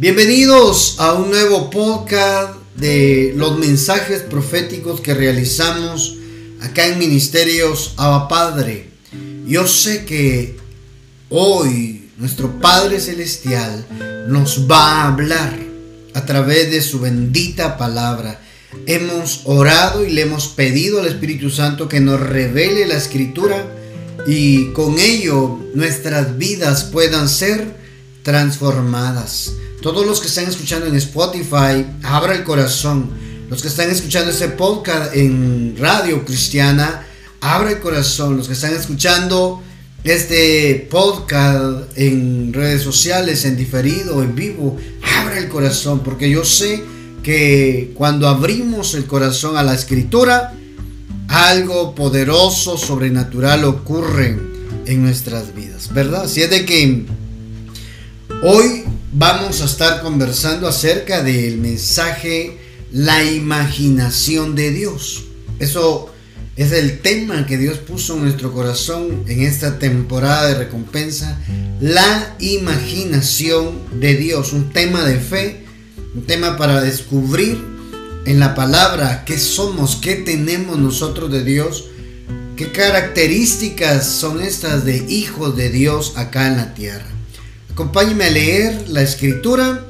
Bienvenidos a un nuevo podcast de los mensajes proféticos que realizamos acá en Ministerios Abba Padre. Yo sé que hoy nuestro Padre Celestial nos va a hablar a través de su bendita palabra. Hemos orado y le hemos pedido al Espíritu Santo que nos revele la escritura y con ello nuestras vidas puedan ser transformadas. Todos los que están escuchando en Spotify, abra el corazón. Los que están escuchando este podcast en radio cristiana, abra el corazón. Los que están escuchando este podcast en redes sociales, en diferido, en vivo, abra el corazón. Porque yo sé que cuando abrimos el corazón a la escritura, algo poderoso, sobrenatural ocurre en nuestras vidas, ¿verdad? Así es de que hoy vamos a estar conversando acerca del mensaje La imaginación de Dios. Eso es el tema que Dios puso en nuestro corazón en esta temporada de recompensa. La imaginación de Dios. Un tema de fe. Un tema para descubrir en la palabra qué somos, qué tenemos nosotros de Dios. ¿Qué características son estas de hijos de Dios acá en la tierra? Acompáñeme a leer la escritura.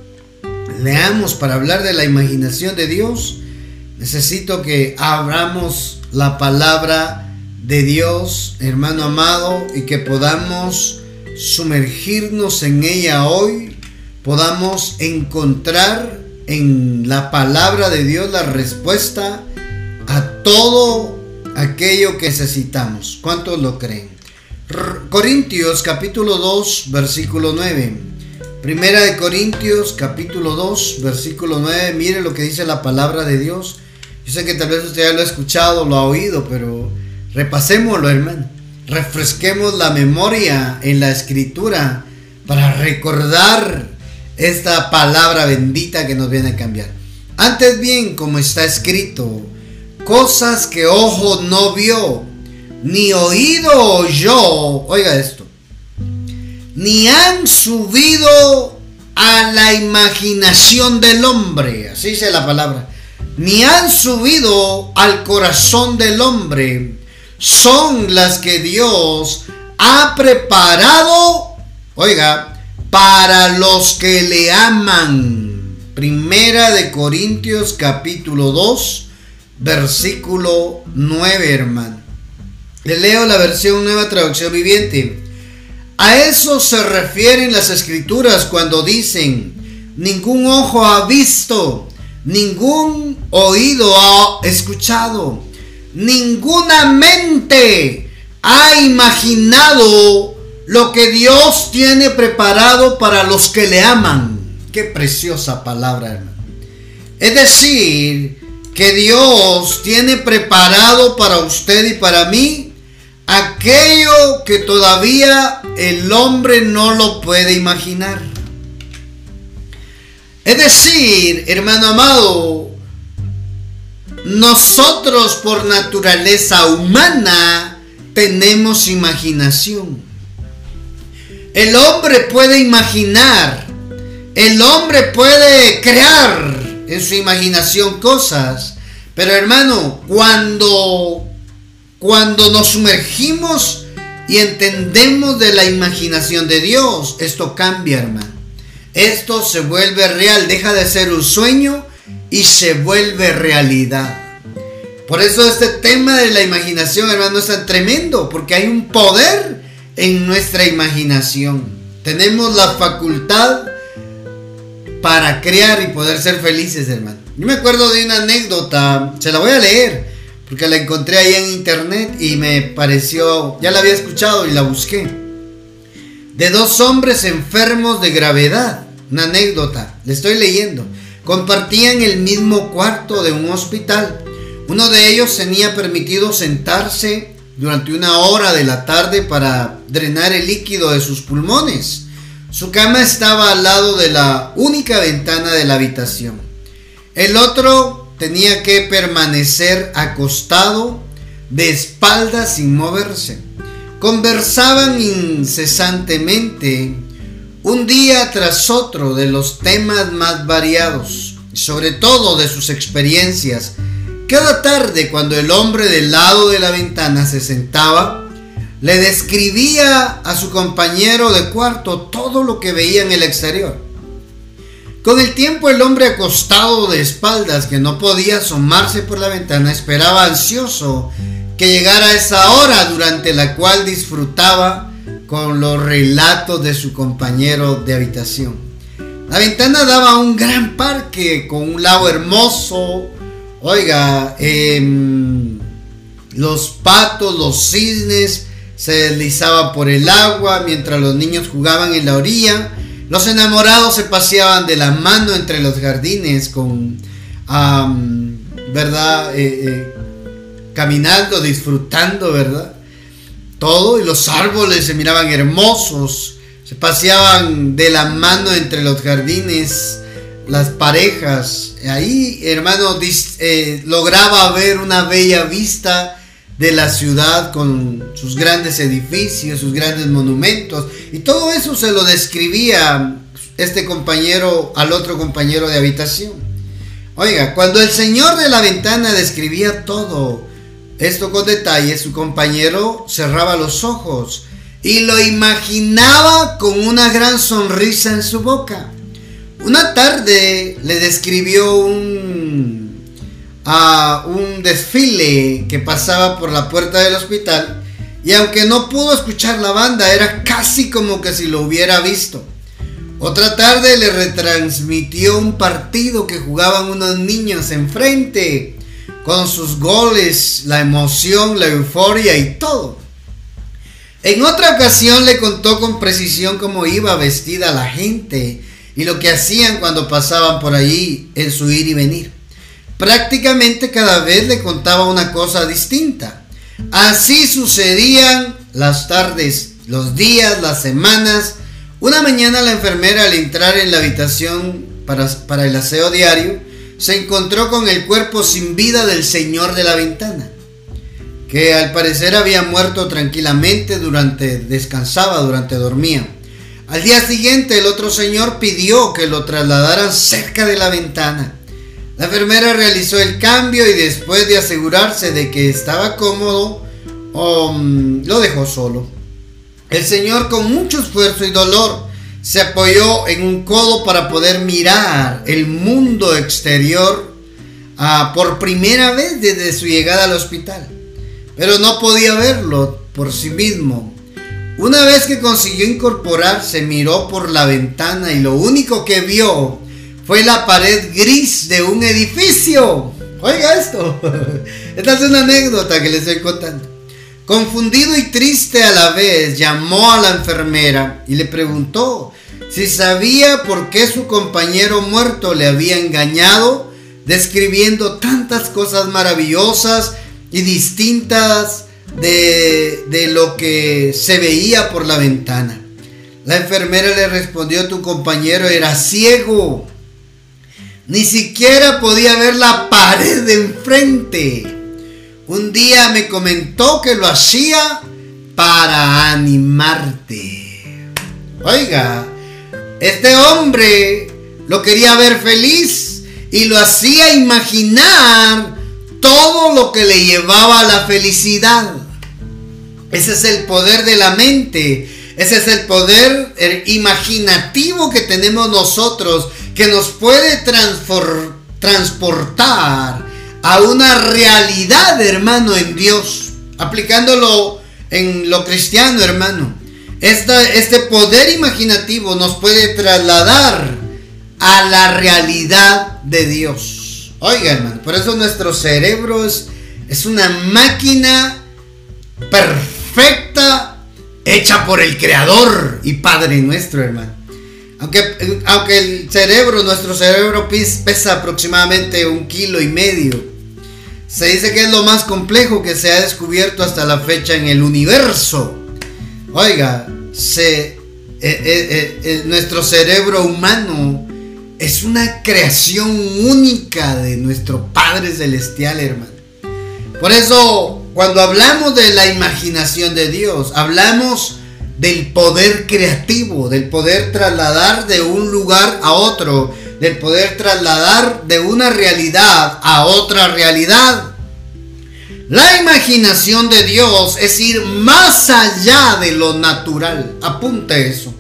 Leamos para hablar de la imaginación de Dios. Necesito que abramos la palabra de Dios, hermano amado, y que podamos sumergirnos en ella hoy, podamos encontrar en la palabra de Dios la respuesta a todo aquello que necesitamos. ¿Cuántos lo creen? Corintios capítulo 2 versículo 9. Primera de Corintios capítulo 2 versículo 9. Mire lo que dice la palabra de Dios. Yo sé que tal vez usted ya lo ha escuchado, lo ha oído, pero repasémoslo hermano. Refresquemos la memoria en la escritura para recordar esta palabra bendita que nos viene a cambiar. Antes bien, como está escrito, cosas que ojo no vio, ni oído oyó, oiga esto, ni han subido a la imaginación del hombre, así dice la palabra, ni han subido al corazón del hombre, son las que Dios ha preparado, oiga, para los que le aman. Primera de Corintios capítulo 2, versículo 9, hermano. Le leo la versión nueva traducción viviente. A eso se refieren las escrituras cuando dicen, ningún ojo ha visto, ningún oído ha escuchado, ninguna mente ha imaginado lo que Dios tiene preparado para los que le aman. Qué preciosa palabra, hermano. Es decir, que Dios tiene preparado para usted y para mí aquello que todavía el hombre no lo puede imaginar. Es decir, hermano amado, nosotros por naturaleza humana tenemos imaginación. El hombre puede imaginar, el hombre puede crear en su imaginación cosas, pero hermano, cuando cuando nos sumergimos y entendemos de la imaginación de Dios, esto cambia, hermano. Esto se vuelve real, deja de ser un sueño y se vuelve realidad. Por eso este tema de la imaginación, hermano, es tan tremendo, porque hay un poder en nuestra imaginación. Tenemos la facultad para crear y poder ser felices, hermano. Yo me acuerdo de una anécdota, se la voy a leer porque la encontré ahí en internet y me pareció, ya la había escuchado y la busqué. De dos hombres enfermos de gravedad, una anécdota, le estoy leyendo. Compartían el mismo cuarto de un hospital. Uno de ellos tenía permitido sentarse durante una hora de la tarde para drenar el líquido de sus pulmones. Su cama estaba al lado de la única ventana de la habitación. El otro tenía que permanecer acostado de espaldas sin moverse. Conversaban incesantemente. un día tras otro de los temas más variados, sobre todo de sus experiencias. Cada tarde cuando el hombre del lado de la ventana se sentaba, le describía a su compañero de cuarto todo lo que veía en el exterior. Con el tiempo el hombre acostado de espaldas que no podía asomarse por la ventana esperaba ansioso que llegara esa hora durante la cual disfrutaba con los relatos de su compañero de habitación. La ventana daba a un gran parque con un lago hermoso. Oiga, em, los patos, los cisnes se deslizaban por el agua mientras los niños jugaban en la orilla. Los enamorados se paseaban de la mano entre los jardines con, ¿verdad? Eh, eh, caminando, disfrutando, ¿verdad? todo y los árboles se miraban hermosos, se paseaban de la mano entre los jardines, las parejas. Ahí, hermano, eh, lograba ver una bella vista de la ciudad con sus grandes edificios, sus grandes monumentos. Y todo eso se lo describía este compañero al otro compañero de habitación. Oiga, cuando el señor de la ventana describía todo, esto con detalle, su compañero cerraba los ojos y lo imaginaba con una gran sonrisa en su boca. Una tarde le describió un, a un desfile que pasaba por la puerta del hospital y aunque no pudo escuchar la banda, era casi como que si lo hubiera visto. Otra tarde le retransmitió un partido que jugaban unos niños enfrente con sus goles, la emoción, la euforia y todo. En otra ocasión le contó con precisión cómo iba vestida la gente y lo que hacían cuando pasaban por allí en su ir y venir. Prácticamente cada vez le contaba una cosa distinta. Así sucedían las tardes, los días, las semanas. Una mañana la enfermera al entrar en la habitación para, para el aseo diario, se encontró con el cuerpo sin vida del señor de la ventana, que al parecer había muerto tranquilamente durante descansaba, durante dormía. Al día siguiente el otro señor pidió que lo trasladaran cerca de la ventana. La enfermera realizó el cambio y después de asegurarse de que estaba cómodo, um, lo dejó solo. El señor con mucho esfuerzo y dolor se apoyó en un codo para poder mirar el mundo exterior ah, por primera vez desde su llegada al hospital. Pero no podía verlo por sí mismo. Una vez que consiguió incorporarse, miró por la ventana y lo único que vio fue la pared gris de un edificio. Oiga esto. Esta es una anécdota que les estoy contando. Confundido y triste a la vez, llamó a la enfermera y le preguntó si sabía por qué su compañero muerto le había engañado, describiendo tantas cosas maravillosas y distintas de, de lo que se veía por la ventana. La enfermera le respondió, tu compañero era ciego. Ni siquiera podía ver la pared de enfrente. Un día me comentó que lo hacía para animarte. Oiga, este hombre lo quería ver feliz y lo hacía imaginar todo lo que le llevaba a la felicidad. Ese es el poder de la mente. Ese es el poder imaginativo que tenemos nosotros que nos puede transportar a una realidad, hermano, en Dios. Aplicándolo en lo cristiano, hermano. este poder imaginativo nos puede trasladar a la realidad de Dios. Oiga, hermano, por eso nuestro cerebro es, es una máquina perfecta hecha por el Creador y Padre nuestro, hermano. Aunque, aunque el cerebro, nuestro cerebro pesa aproximadamente un kilo y medio, se dice que es lo más complejo que se ha descubierto hasta la fecha en el universo. Oiga, eh, eh, eh, nuestro cerebro humano es una creación única de nuestro Padre Celestial, hermano. Por eso, cuando hablamos de la imaginación de Dios, hablamos del poder creativo, del poder trasladar de un lugar a otro, del poder trasladar de una realidad a otra realidad. La imaginación de Dios es ir más allá de lo natural. Apunta eso.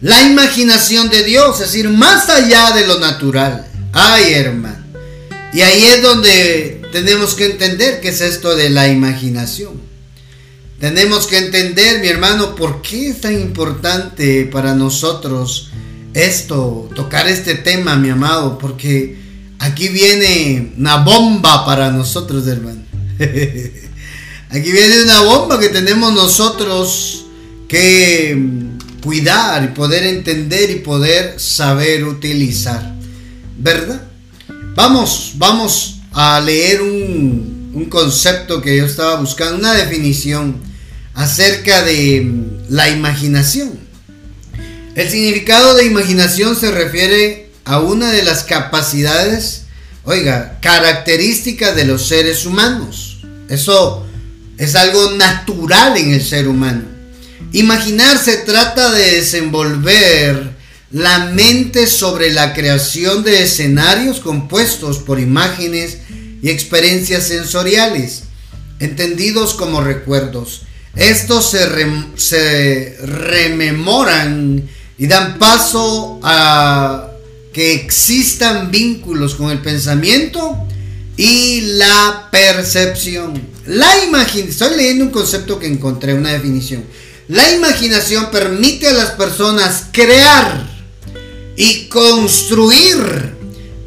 La imaginación de Dios es ir más allá de lo natural. Ay, hermano. Y ahí es donde tenemos que entender qué es esto de la imaginación. Tenemos que entender, mi hermano, por qué es tan importante para nosotros esto, tocar este tema, mi amado, porque aquí viene una bomba para nosotros, hermano. aquí viene una bomba que tenemos nosotros que cuidar y poder entender y poder saber utilizar. ¿Verdad? Vamos, vamos a leer un, un concepto que yo estaba buscando, una definición acerca de la imaginación. El significado de imaginación se refiere a una de las capacidades, oiga, características de los seres humanos. Eso es algo natural en el ser humano. Imaginar se trata de desenvolver la mente sobre la creación de escenarios compuestos por imágenes y experiencias sensoriales, entendidos como recuerdos. Estos se, rememoran y dan paso a que existan vínculos con el pensamiento y la percepción. La imaginación, estoy leyendo un concepto que encontré, una definición. La imaginación permite a las personas crear y construir,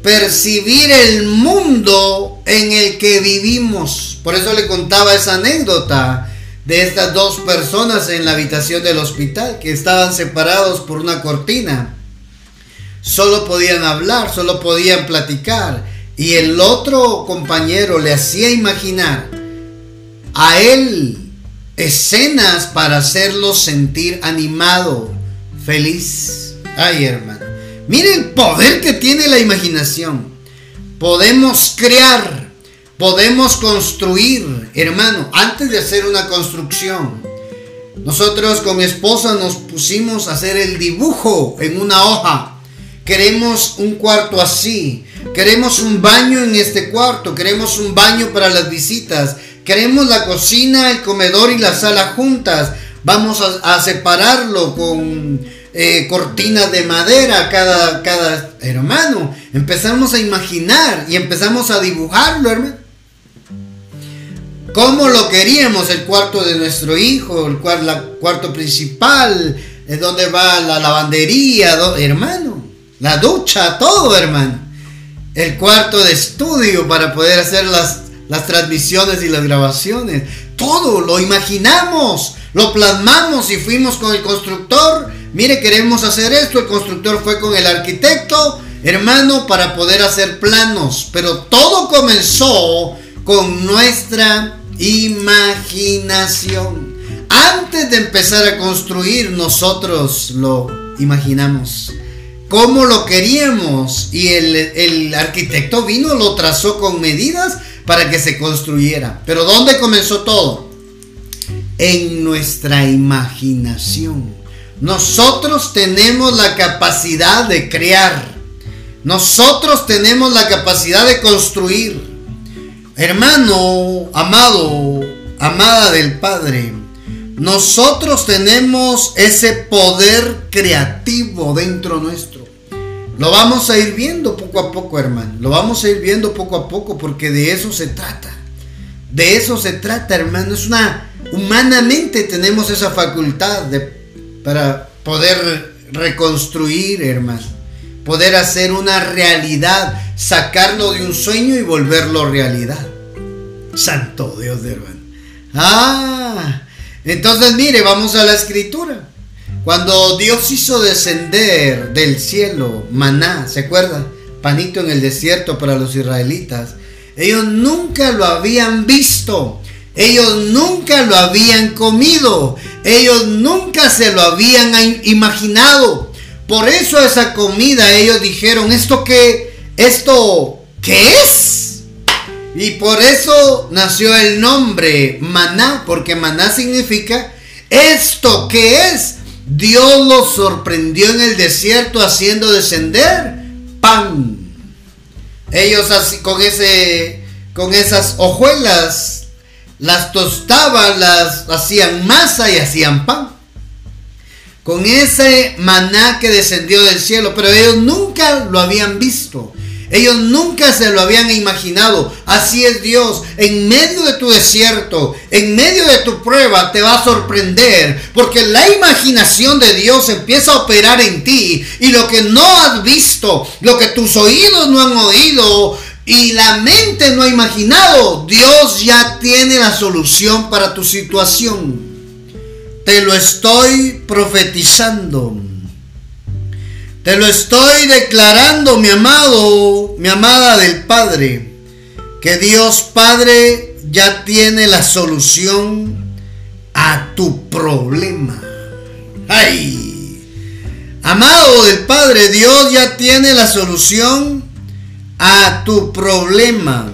percibir el mundo en el que vivimos. Por eso le contaba esa anécdota de estas dos personas en la habitación del hospital que estaban separados por una cortina. Solo podían hablar, solo podían platicar. Y el otro compañero le hacía imaginar a él escenas para hacerlo sentir animado, feliz. Ay, hermano. Mire el poder que tiene la imaginación. Podemos crear podemos construir, hermano, antes de hacer una construcción. Nosotros con mi esposa nos pusimos a hacer el dibujo en una hoja. Queremos un cuarto así. Queremos un baño en este cuarto. Queremos un baño para las visitas. Queremos la cocina, el comedor y la sala juntas. Vamos a, separarlo con eh, cortinas de madera cada, cada hermano. Empezamos a imaginar y empezamos a dibujarlo, hermano cómo lo queríamos, el cuarto de nuestro hijo, el cuarto principal, es donde va la lavandería, hermano, la ducha, todo, hermano. El cuarto de estudio para poder hacer las, las transmisiones y las grabaciones. Todo lo imaginamos, lo plasmamos y fuimos con el constructor. Mire, queremos hacer esto. El constructor fue con el arquitecto, hermano, para poder hacer planos. Pero todo comenzó con nuestra imaginación. Antes de empezar a construir, nosotros lo imaginamos. Como lo queríamos. Y el, arquitecto vino, lo trazó con medidas para que se construyera. Pero ¿dónde comenzó todo? En nuestra imaginación. Nosotros tenemos la capacidad de crear. Nosotros tenemos la capacidad de construir. Hermano, amado, amada del Padre, nosotros tenemos ese poder creativo dentro nuestro. Lo vamos a ir viendo poco a poco, hermano. Lo vamos a ir viendo poco a poco porque de eso se trata. De eso se trata, hermano. Es una humanamente tenemos esa facultad de para poder reconstruir, hermano poder hacer una realidad, sacarlo de un sueño y volverlo realidad. Santo Dios de hermano. Ah, entonces mire, vamos a la escritura. Cuando Dios hizo descender del cielo maná, ¿se acuerdan? Panito en el desierto para los israelitas. Ellos nunca lo habían visto. Ellos nunca lo habían comido. Ellos nunca se lo habían imaginado. Por eso esa comida ellos dijeron, ¿esto qué? ¿Esto qué es? Y por eso nació el nombre maná, porque maná significa ¿Esto qué es? Dios los sorprendió en el desierto haciendo descender pan. Ellos así con ese con esas hojuelas las tostaban, las hacían masa y hacían pan. Con ese maná que descendió del cielo, pero ellos nunca lo habían visto. Ellos nunca se lo habían imaginado. Así es Dios. En medio de tu desierto, en medio de tu prueba, te va a sorprender. Porque la imaginación de Dios empieza a operar en ti. Y lo que no has visto, lo que tus oídos no han oído y la mente no ha imaginado, Dios ya tiene la solución para tu situación. Te lo estoy profetizando. Te lo estoy declarando, mi amado, mi amada del Padre, que Dios Padre ya tiene la solución a tu problema. ¡Ay! Amado del Padre, Dios ya tiene la solución a tu problema.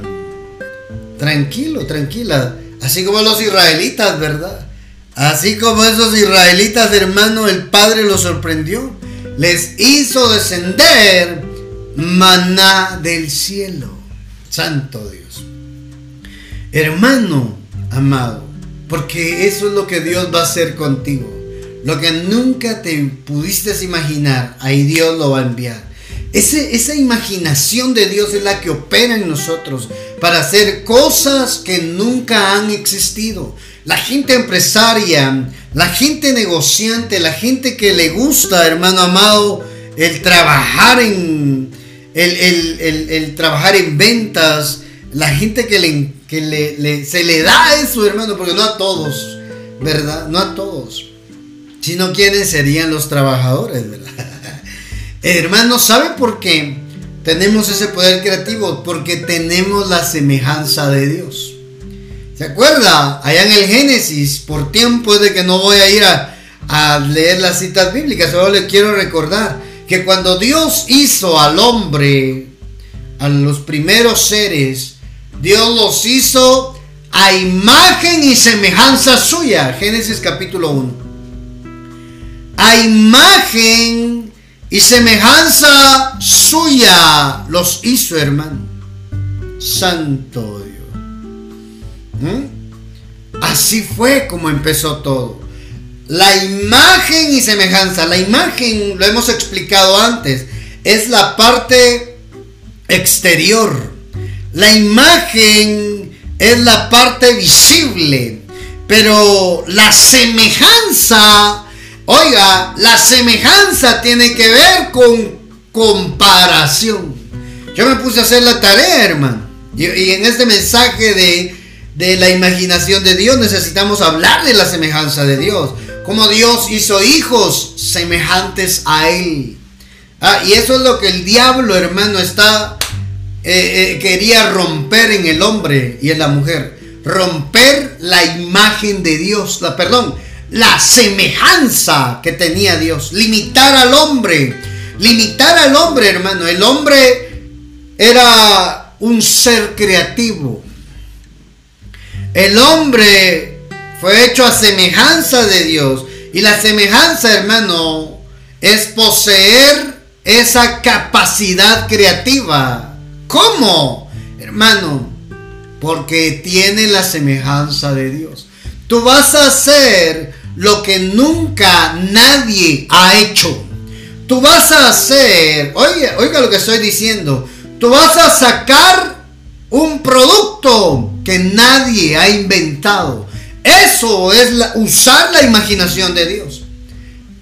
Tranquilo, tranquila. Así como los israelitas, ¿verdad? Así como esos israelitas, hermano, el Padre los sorprendió les hizo descender maná del cielo. Santo Dios. Hermano amado, porque eso es lo que Dios va a hacer contigo. Lo que nunca te pudiste imaginar, ahí Dios lo va a enviar. esa imaginación de Dios es la que opera en nosotros para hacer cosas que nunca han existido. La gente empresaria, la gente negociante, la gente que le gusta, hermano amado, el trabajar en, el, trabajar en ventas, la gente que, le, que se le da eso, hermano, porque no a todos, ¿verdad? No a todos. Sino quiénes serían los trabajadores, ¿verdad? hermano, ¿sabe por qué tenemos ese poder creativo? Porque tenemos la semejanza de Dios. ¿Se acuerda? Allá en el Génesis, por tiempo de que no voy a ir a, leer las citas bíblicas, solo le quiero recordar que cuando Dios hizo al hombre, a los primeros seres, Dios los hizo a imagen y semejanza suya. Génesis capítulo 1. A imagen y semejanza suya los hizo, hermano. Santo Dios. Así fue como empezó todo. La imagen y semejanza, la imagen, lo hemos explicado antes, es la parte exterior. La imagen es la parte visible, pero la semejanza, oiga, la semejanza tiene que ver con comparación. Yo me puse a hacer la tarea, hermano. y en este mensaje de de la imaginación de Dios, necesitamos hablar de la semejanza de Dios. Como Dios hizo hijos semejantes a Él. Ah, y eso es lo que el diablo, hermano, está eh, eh, quería romper en el hombre y en la mujer. Romper la imagen de Dios, la perdón, la semejanza que tenía Dios. Limitar al hombre. Limitar al hombre, hermano. El hombre era un ser creativo el hombre fue hecho a semejanza de Dios. Y la semejanza, hermano, es poseer esa capacidad creativa. ¿Cómo? Hermano, porque tiene la semejanza de Dios. Tú vas a hacer lo que nunca nadie ha hecho. Tú vas a hacer, oiga, oiga lo que estoy diciendo. Tú vas a sacar un producto que nadie ha inventado. Eso es usar la imaginación de Dios.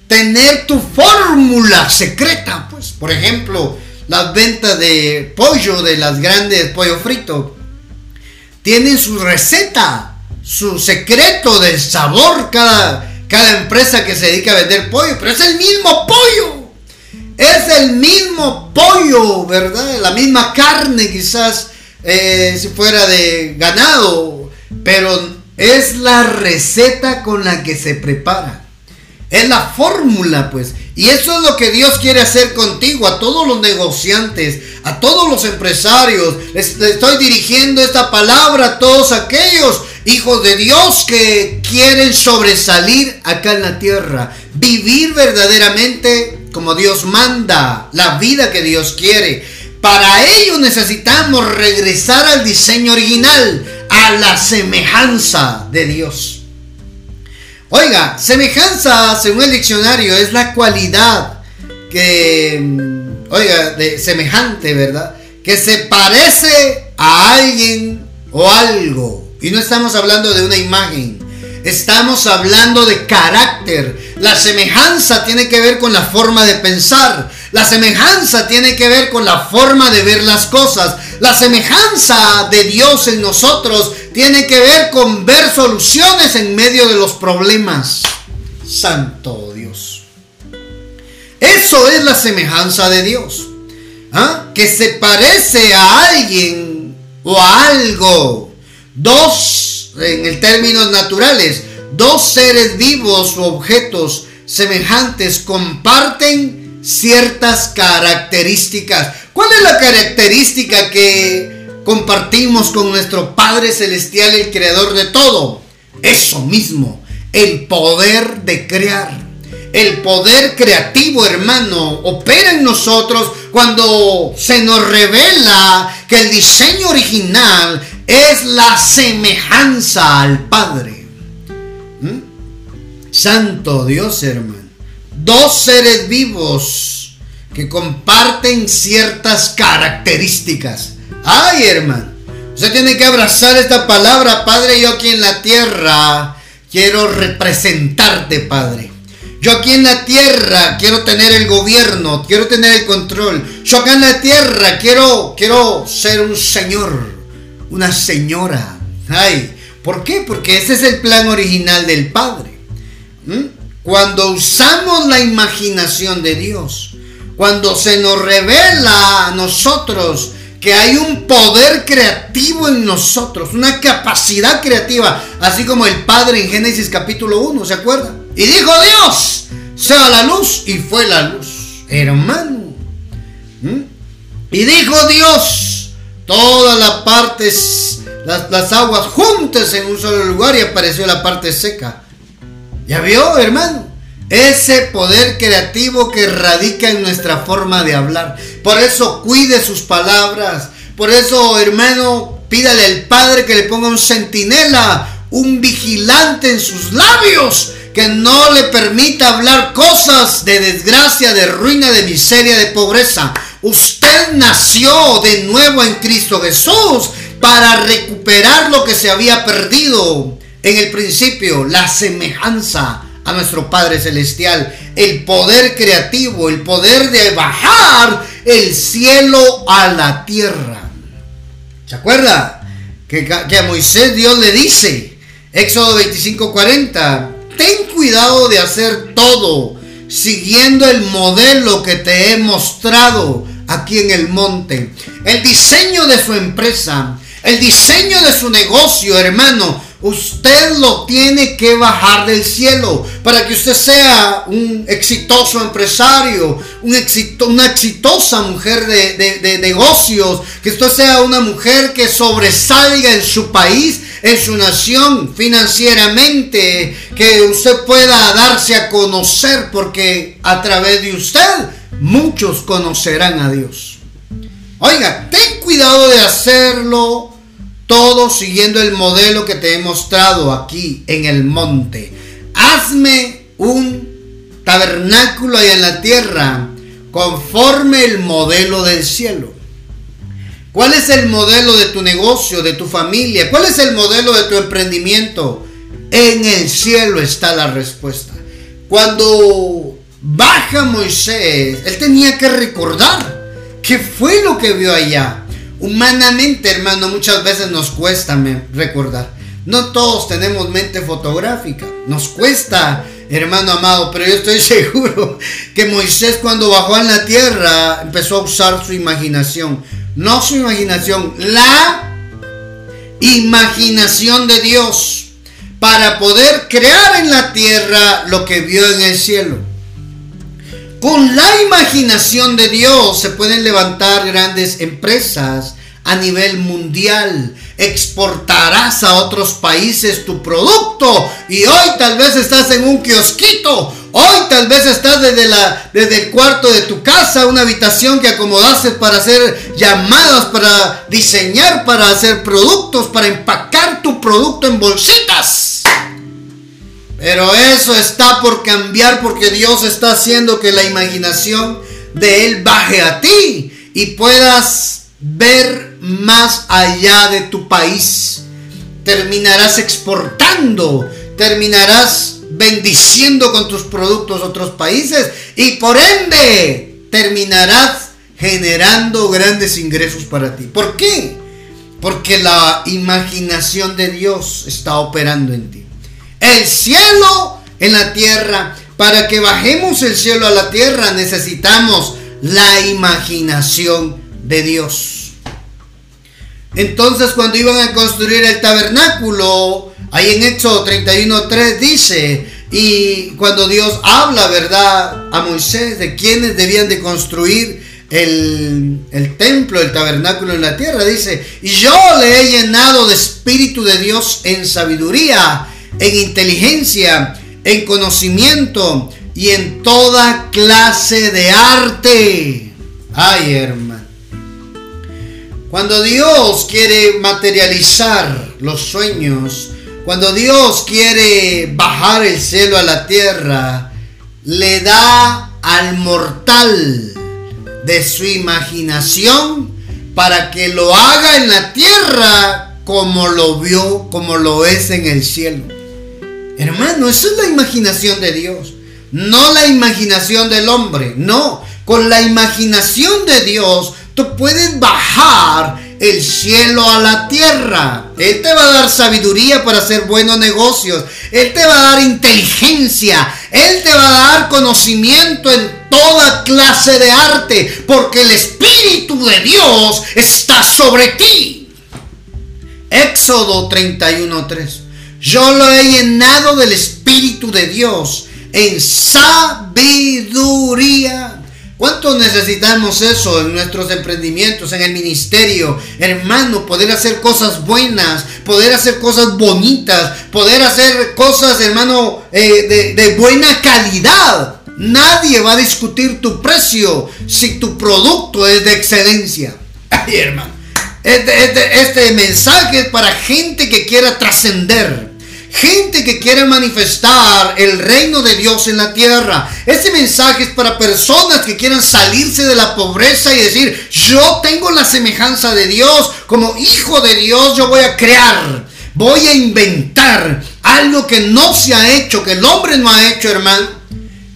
Tener tu fórmula secreta, pues. Por ejemplo, las ventas de pollo de las grandes pollo frito tienen su receta, su secreto del sabor cada, cada empresa que se dedica a vender pollo, pero es el mismo pollo. Es el mismo pollo, ¿verdad? La misma carne quizás eh, si fuera de ganado, pero es la receta con la que se prepara. Es la fórmula, pues. Y eso es lo que Dios quiere hacer contigo, a todos los negociantes, a todos los empresarios. Les, estoy dirigiendo esta palabra a todos aquellos hijos de Dios que quieren sobresalir acá en la tierra, vivir verdaderamente como Dios manda, la vida que Dios quiere. Para ello necesitamos regresar al diseño original, a la semejanza de Dios. Oiga, semejanza, según el diccionario, es la cualidad que, mm, oiga, de semejante, ¿verdad? Que se parece a alguien o algo. Y no estamos hablando de una imagen. Estamos hablando de carácter. La semejanza tiene que ver con la forma de pensar. La semejanza tiene que ver con la forma de ver las cosas. La semejanza de Dios en nosotros tiene que ver con ver soluciones en medio de los problemas. Santo Dios. Eso es la semejanza de Dios. ¿Ah? Que se parece a alguien o a algo. Dos, en términos naturales, dos seres vivos o objetos semejantes comparten ciertas características. ¿Cuál es la característica que compartimos con nuestro Padre Celestial, el Creador de todo? Eso mismo, el poder de crear. El poder creativo, hermano, opera en nosotros cuando se nos revela que el diseño original es la semejanza al Padre. ¿Mm? Santo Dios, hermano. Dos seres vivos que comparten ciertas características. Ay, hermano. Usted tiene que abrazar esta palabra, Padre, yo aquí en la tierra quiero representarte, Padre. Yo aquí en la tierra quiero tener el gobierno, quiero tener el control. Yo acá en la tierra quiero, quiero ser un señor, una señora. Ay, ¿por qué? Porque ese es el plan original del Padre. ¿Mm? Cuando usamos la imaginación de Dios, cuando se nos revela a nosotros que hay un poder creativo en nosotros, una capacidad creativa, así como el Padre en Génesis capítulo 1, ¿se acuerda? Y dijo Dios, sea la luz y fue la luz, hermano. Y dijo Dios, todas las partes, las, las aguas juntas en un solo lugar y apareció la parte seca. ¿Ya vio, hermano? Ese poder creativo que radica en nuestra forma de hablar. Por eso cuide sus palabras. Por eso, hermano, pídale al Padre que le ponga un centinela, un vigilante en sus labios, que no le permita hablar cosas de desgracia, de ruina, de miseria, de pobreza. Usted nació de nuevo en Cristo Jesús para recuperar lo que se había perdido en el principio, la semejanza a nuestro Padre Celestial, el poder creativo, el poder de bajar el cielo a la tierra. ¿Se acuerda? Que, que a Moisés Dios le dice, Éxodo 25:40, ten cuidado de hacer todo siguiendo el modelo que te he mostrado aquí en el monte. El diseño de su empresa, el diseño de su negocio, hermano, Usted lo tiene que bajar del cielo para que usted sea un exitoso empresario, un una exitosa mujer de, negocios, que usted sea una mujer que sobresalga en su país, en su nación, financieramente, que usted pueda darse a conocer porque a través de usted muchos conocerán a Dios. Oiga, ten cuidado de hacerlo todo siguiendo el modelo que te he mostrado aquí en el monte. Hazme un tabernáculo allá en la tierra conforme el modelo del cielo. ¿Cuál es el modelo de tu negocio, de tu familia? ¿Cuál es el modelo de tu emprendimiento? En el cielo está la respuesta. Cuando baja Moisés, él tenía que recordar qué fue lo que vio allá. Humanamente, hermano, muchas veces nos cuesta recordar. No todos tenemos mente fotográfica. Nos cuesta, hermano amado, pero yo estoy seguro que Moisés cuando bajó a la tierra empezó a usar su imaginación. No su imaginación, la imaginación de Dios para poder crear en la tierra lo que vio en el cielo. Con la imaginación de Dios se pueden levantar grandes empresas a nivel mundial. Exportarás a otros países tu producto. Y hoy tal vez estás en un kiosquito. Hoy tal vez estás desde, la, desde el cuarto de tu casa, una habitación que acomodaste para hacer llamadas, para diseñar, para hacer productos, para empacar tu producto en bolsitas. Pero eso está por cambiar porque Dios está haciendo que la imaginación de Él baje a ti y puedas ver más allá de tu país. Terminarás exportando, terminarás bendiciendo con tus productos otros países y por ende terminarás generando grandes ingresos para ti. ¿Por qué? Porque la imaginación de Dios está operando en ti. El cielo en la tierra. Para que bajemos el cielo a la tierra necesitamos la imaginación de Dios. Entonces cuando iban a construir el tabernáculo, ahí en Éxodo 31.3 dice, y cuando Dios habla, ¿verdad? A Moisés de quienes debían de construir el, el, templo, el tabernáculo en la tierra, dice, y yo le he llenado de espíritu de Dios en sabiduría, en inteligencia, en conocimiento y en toda clase de arte. Ay, hermano. Cuando Dios quiere materializar los sueños, cuando Dios quiere bajar el cielo a la tierra, le da al mortal de su imaginación para que lo haga en la tierra como lo vio, como lo es en el cielo. Hermano, esa es la imaginación de Dios, no la imaginación del hombre, no. Con la imaginación de Dios, tú puedes bajar el cielo a la tierra. Él te va a dar sabiduría para hacer buenos negocios. Él te va a dar inteligencia. Él te va a dar conocimiento en toda clase de arte. Porque el Espíritu de Dios está sobre ti. Éxodo 31.3. Yo lo he llenado del Espíritu de Dios en sabiduría ¿Cuánto necesitamos eso en nuestros emprendimientos, en el ministerio? Hermano, poder hacer cosas buenas, poder hacer cosas bonitas, poder hacer cosas, hermano, eh, de, buena calidad. Nadie va a discutir tu precio si tu producto es de excelencia. Ay, hermano. Este, este, este mensaje es para gente que quiera trascender gente que quiere manifestar el reino de Dios en la tierra. Este mensaje es para personas que quieran salirse de la pobreza y decir, yo tengo la semejanza de Dios, como hijo de Dios yo voy a crear, voy a inventar algo que no se ha hecho, que el hombre no ha hecho, hermano.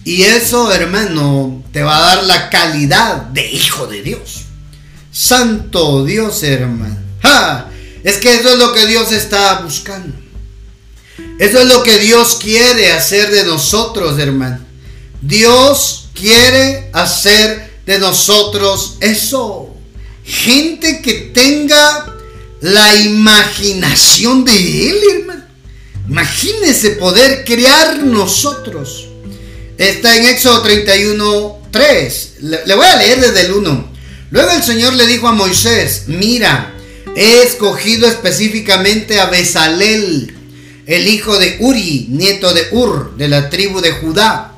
Y eso, hermano, te va a dar la calidad de hijo de Dios. Santo Dios, hermano. Es que eso es lo que Dios está buscando. Eso es lo que Dios quiere hacer de nosotros, hermano. Dios quiere hacer de nosotros eso. Gente que tenga la imaginación de Él, hermano. Imagínese poder crear nosotros. Está en Éxodo 31, 3. Le, le voy a leer desde el 1. Luego el Señor le dijo a Moisés, mira, he escogido específicamente a Bezalel el hijo de Uri, nieto de Ur, de la tribu de Judá.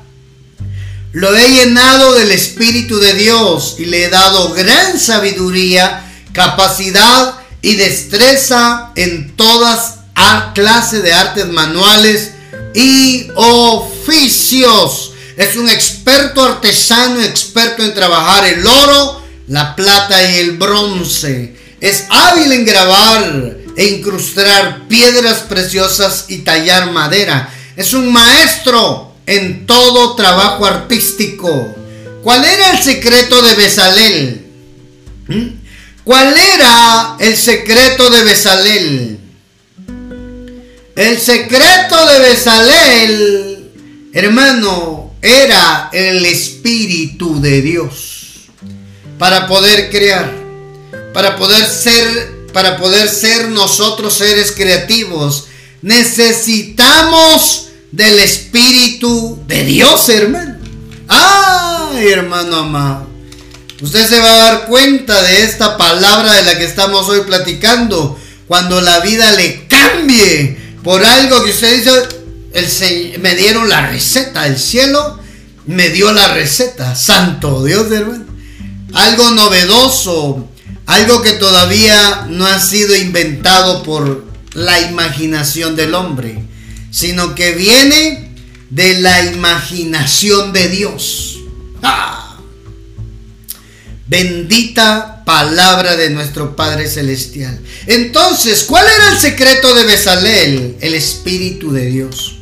Lo he llenado del Espíritu de Dios y le he dado gran sabiduría, capacidad y destreza en todas clases de artes manuales y oficios. Es un experto artesano, experto en trabajar el oro, la plata y el bronce. Es hábil en grabar, e incrustar piedras preciosas y tallar madera. Es un maestro en todo trabajo artístico. ¿Cuál era el secreto de Besalel? ¿Mm? ¿Cuál era el secreto de Besalel? El secreto de Besalel, hermano, era el Espíritu de Dios para poder crear, para poder ser para poder ser nosotros seres creativos, necesitamos del Espíritu de Dios, hermano. Ay, hermano amado. Usted se va a dar cuenta de esta palabra de la que estamos hoy platicando. Cuando la vida le cambie por algo que usted dice, el, me dieron la receta, el cielo me dio la receta. Santo Dios, hermano. Algo novedoso, algo que todavía no ha sido inventado por la imaginación del hombre, sino que viene de la imaginación de Dios. ¡Ah! Bendita palabra de nuestro Padre Celestial. Entonces, ¿cuál era el secreto de Besalel? El Espíritu de Dios.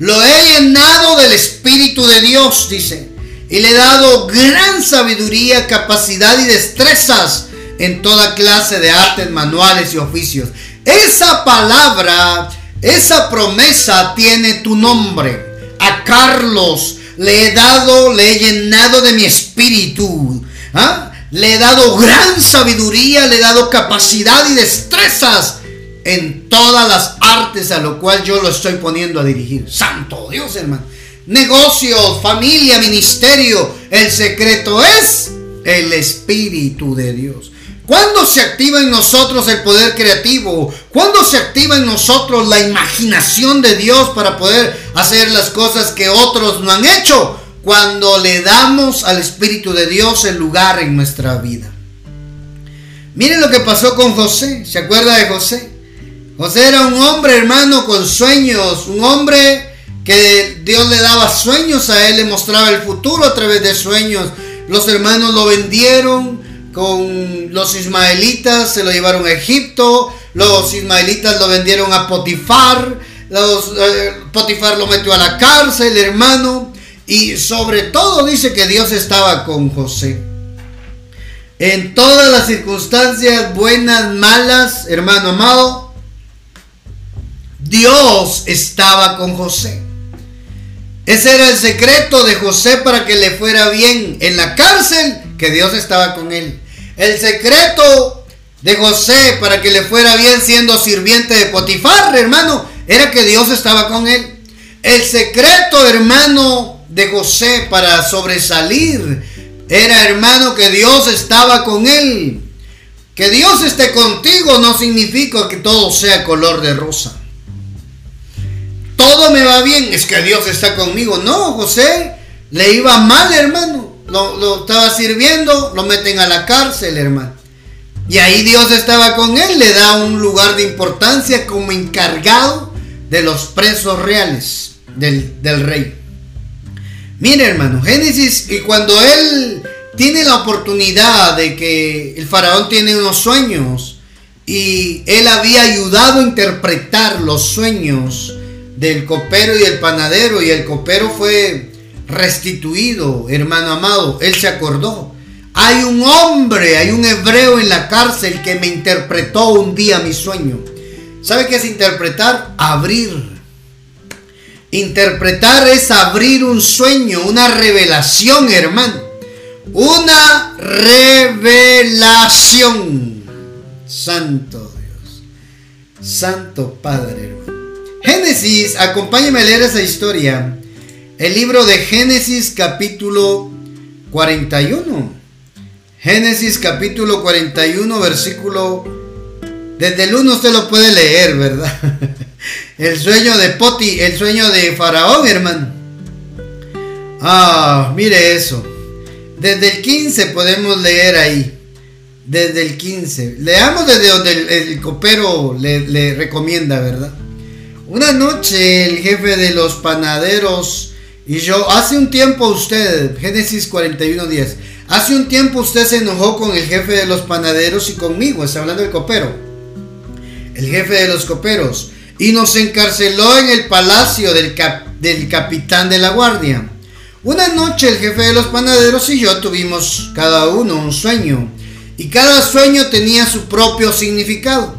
Lo he llenado del Espíritu de Dios, dice, y le he dado gran sabiduría, capacidad y destrezas en toda clase de artes manuales y oficios. Esa palabra, esa promesa tiene tu nombre. A Carlos le he dado, le he llenado de mi espíritu. ¿ah? Le he dado gran sabiduría, le he dado capacidad y destrezas en todas las artes a lo cual yo lo estoy poniendo a dirigir. Santo Dios, hermano. Negocios, familia, ministerio. El secreto es el Espíritu de Dios. ¿Cuándo se activa en nosotros el poder creativo? ¿Cuándo se activa en nosotros la imaginación de Dios para poder hacer las cosas que otros no han hecho? Cuando le damos al Espíritu de Dios el lugar en nuestra vida. Miren lo que pasó con José. ¿Se acuerda de José? José era un hombre, hermano, con sueños. Un hombre que Dios le daba sueños a él, le mostraba el futuro a través de sueños. Los hermanos lo vendieron con los ismaelitas, se lo llevaron a Egipto, los ismaelitas lo vendieron a Potifar, los, eh, Potifar lo metió a la cárcel, hermano, y sobre todo dice que Dios estaba con José. En todas las circunstancias, buenas, malas, hermano amado, Dios estaba con José. Ese era el secreto de José para que le fuera bien en la cárcel, que Dios estaba con él. El secreto de José para que le fuera bien siendo sirviente de Potifar, hermano, era que Dios estaba con él. El secreto, hermano, de José para sobresalir era, hermano, que Dios estaba con él. Que Dios esté contigo no significa que todo sea color de rosa. Todo me va bien, es que Dios está conmigo. No, José le iba mal, hermano lo, estaba sirviendo, lo meten a la cárcel, hermano. Y ahí Dios estaba con él, le da un lugar de importancia como encargado de los presos reales del, del rey. Mire, hermano, Génesis, y cuando él tiene la oportunidad de que el faraón tiene unos sueños y él había ayudado a interpretar los sueños del copero y el panadero y el copero fue restituido, hermano amado. Él se acordó. Hay un hombre, hay un hebreo en la cárcel que me interpretó un día mi sueño. ¿Sabe qué es interpretar? Abrir. Interpretar es abrir un sueño, una revelación, hermano. Una revelación. Santo Dios. Santo Padre, hermano. Génesis, acompáñeme a leer esa historia. El libro de Génesis capítulo 41. Génesis capítulo 41 versículo... Desde el 1 usted lo puede leer, ¿verdad? El sueño de Poti, el sueño de Faraón, hermano. Ah, mire eso. Desde el 15 podemos leer ahí. Desde el 15. Leamos desde donde el, copero le, recomienda, ¿verdad? Una noche el jefe de los panaderos y yo, hace un tiempo usted, Génesis 41, 10, hace un tiempo usted se enojó con el jefe de los panaderos y conmigo, está hablando del copero, el jefe de los coperos, y nos encarceló en el palacio del, del capitán de la guardia. Una noche el jefe de los panaderos y yo tuvimos cada uno un sueño, y cada sueño tenía su propio significado.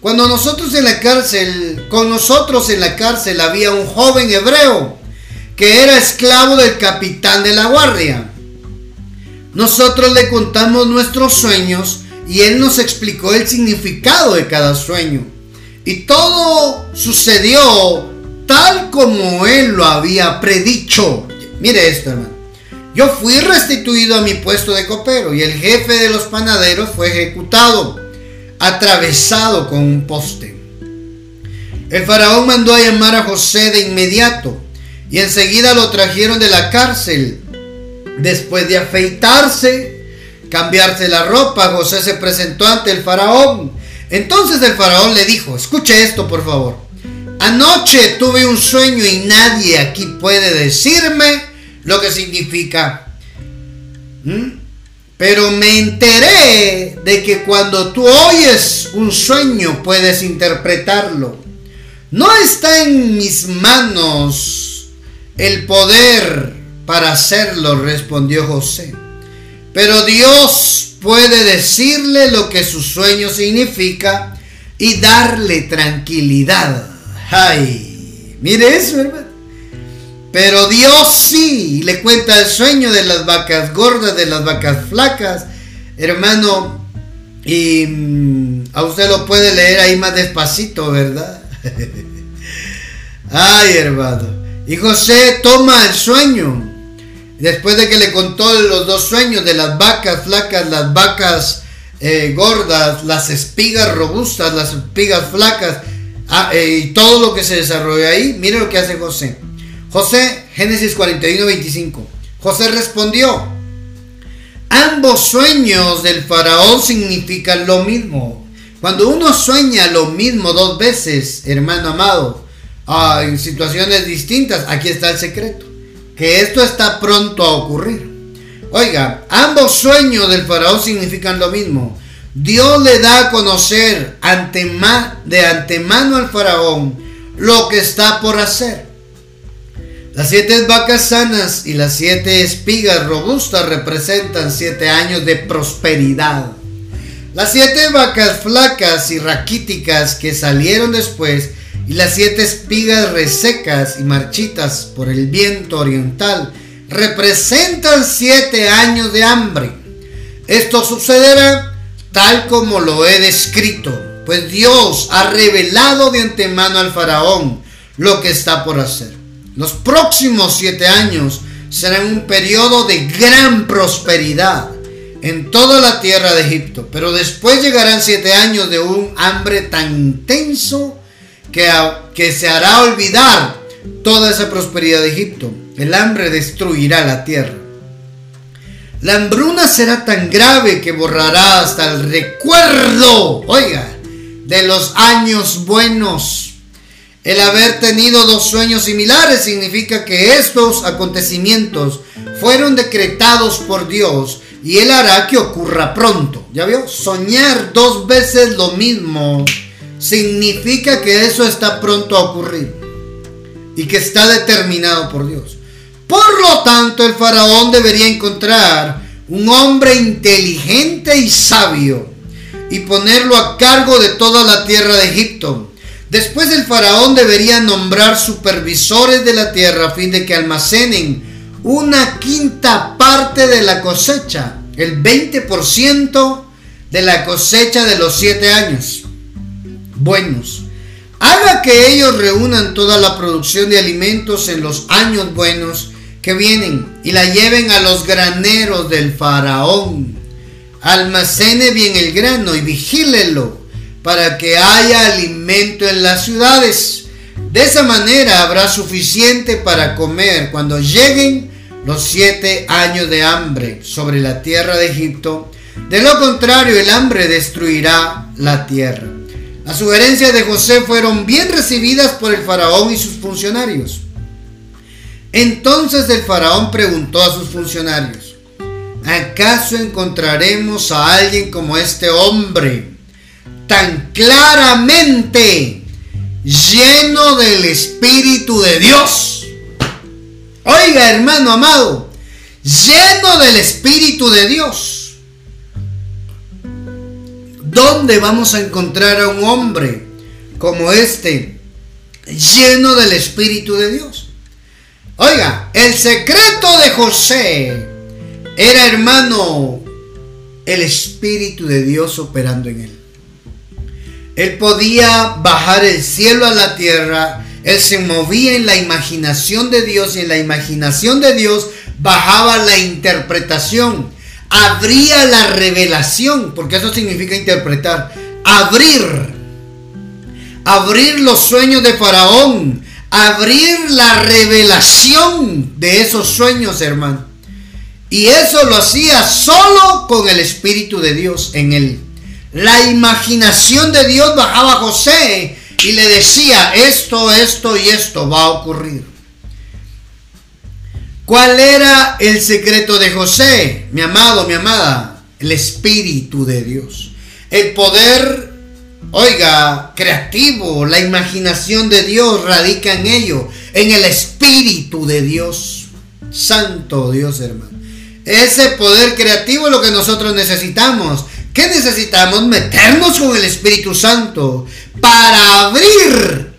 Cuando nosotros en la cárcel, con nosotros en la cárcel había un joven hebreo, que era esclavo del capitán de la guardia. Nosotros le contamos nuestros sueños y él nos explicó el significado de cada sueño. Y todo sucedió tal como él lo había predicho. Mire esto, hermano. yo fui restituido a mi puesto de copero y el jefe de los panaderos fue ejecutado, atravesado con un poste. El faraón mandó a llamar a José de inmediato y enseguida lo trajeron de la cárcel. Después de afeitarse, cambiarse la ropa, José se presentó ante el faraón. Entonces el faraón le dijo, escuche esto por favor. Anoche tuve un sueño y nadie aquí puede decirme lo que significa. ¿Mm? Pero me enteré de que cuando tú oyes un sueño puedes interpretarlo. No está en mis manos el poder para hacerlo, respondió José. Pero Dios puede decirle lo que su sueño significa y darle tranquilidad. Ay, mire eso, hermano. Pero Dios sí le cuenta el sueño de las vacas gordas, de las vacas flacas, hermano. Y mm, a usted lo puede leer ahí más despacito, ¿verdad? Ay, hermano. Y José toma el sueño. Después de que le contó los dos sueños de las vacas flacas, las vacas eh, gordas, las espigas robustas, las espigas flacas, ah, eh, y todo lo que se desarrolla ahí, mire lo que hace José. José, Génesis 41, 25. José respondió, ambos sueños del faraón significan lo mismo. Cuando uno sueña lo mismo dos veces, hermano amado, en situaciones distintas, aquí está el secreto, que esto está pronto a ocurrir. Oiga, ambos sueños del faraón significan lo mismo. Dios le da a conocer de antemano al faraón lo que está por hacer. Las siete vacas sanas y las siete espigas robustas representan siete años de prosperidad. Las siete vacas flacas y raquíticas que salieron después y las siete espigas resecas y marchitas por el viento oriental representan siete años de hambre. Esto sucederá tal como lo he descrito, pues Dios ha revelado de antemano al faraón lo que está por hacer. Los próximos siete años serán un periodo de gran prosperidad en toda la tierra de Egipto, pero después llegarán siete años de un hambre tan intenso que, se hará olvidar toda esa prosperidad de Egipto. El hambre destruirá la tierra. La hambruna será tan grave que borrará hasta el recuerdo, oiga, de los años buenos el haber tenido dos sueños similares significa que estos acontecimientos fueron decretados por Dios y Él hará que ocurra pronto. ¿Ya vio? Soñar dos veces lo mismo significa que eso está pronto a ocurrir y que está determinado por Dios. Por lo tanto, el faraón debería encontrar un hombre inteligente y sabio y ponerlo a cargo de toda la tierra de Egipto Después el faraón debería nombrar supervisores de la tierra a fin de que almacenen una quinta parte de la cosecha, el 20% de la cosecha de los siete años. Buenos. Haga que ellos reúnan toda la producción de alimentos en los años buenos que vienen y la lleven a los graneros del faraón. Almacene bien el grano y vigílelo para que haya alimento en las ciudades. De esa manera habrá suficiente para comer cuando lleguen los siete años de hambre sobre la tierra de Egipto. De lo contrario, el hambre destruirá la tierra. Las sugerencias de José fueron bien recibidas por el faraón y sus funcionarios. Entonces el faraón preguntó a sus funcionarios, ¿acaso encontraremos a alguien como este hombre? tan claramente lleno del Espíritu de Dios. Oiga, hermano amado, lleno del Espíritu de Dios. ¿Dónde vamos a encontrar a un hombre como este, lleno del Espíritu de Dios? Oiga, el secreto de José era, hermano, el Espíritu de Dios operando en él. Él podía bajar el cielo a la tierra. Él se movía en la imaginación de Dios y en la imaginación de Dios bajaba la interpretación, abría la revelación, porque eso significa interpretar, abrir, abrir los sueños de Faraón, abrir la revelación de esos sueños, hermano. Y eso lo hacía solo con el Espíritu de Dios en él. La imaginación de Dios bajaba a José y le decía, esto, esto y esto va a ocurrir. ¿Cuál era el secreto de José, mi amado, mi amada? El Espíritu de Dios. El poder Oiga, creativo, la imaginación de Dios radica en ello, en el Espíritu de Dios. Santo Dios, hermano. Ese poder creativo es lo que nosotros necesitamos. ¿Qué necesitamos? Meternos con el Espíritu Santo para abrir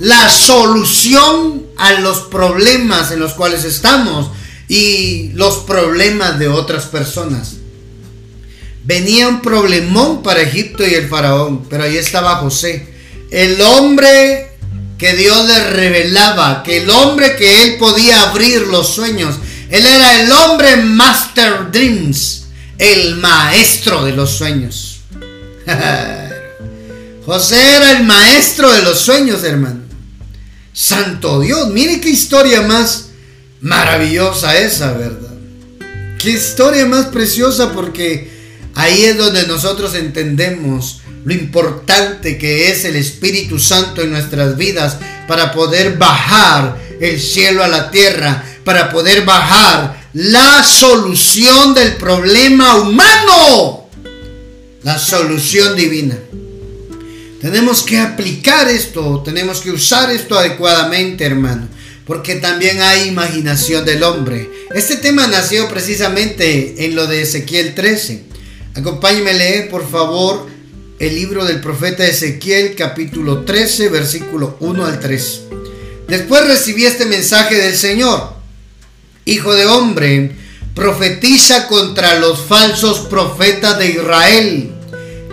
la solución a los problemas en los cuales estamos y los problemas de otras personas. Venía un problemón para Egipto y el faraón, pero ahí estaba José, el hombre que Dios le revelaba, que el hombre que él podía abrir los sueños. Él era el hombre Master Dreams, el maestro de los sueños. José era el maestro de los sueños, hermano. Santo Dios, mire qué historia más maravillosa esa, ¿verdad? Qué historia más preciosa porque Ahí es donde nosotros entendemos lo importante que es el Espíritu Santo en nuestras vidas para poder bajar el cielo a la tierra, para poder bajar la solución del problema humano, la solución divina. Tenemos que aplicar esto, tenemos que usar esto adecuadamente, hermano, porque también hay imaginación del hombre. Este tema nació precisamente en lo de Ezequiel 13. Acompáñeme a leer, por favor, el libro del profeta Ezequiel, capítulo 13, versículo 1 al 3. Después recibí este mensaje del Señor. Hijo de hombre, profetiza contra los falsos profetas de Israel,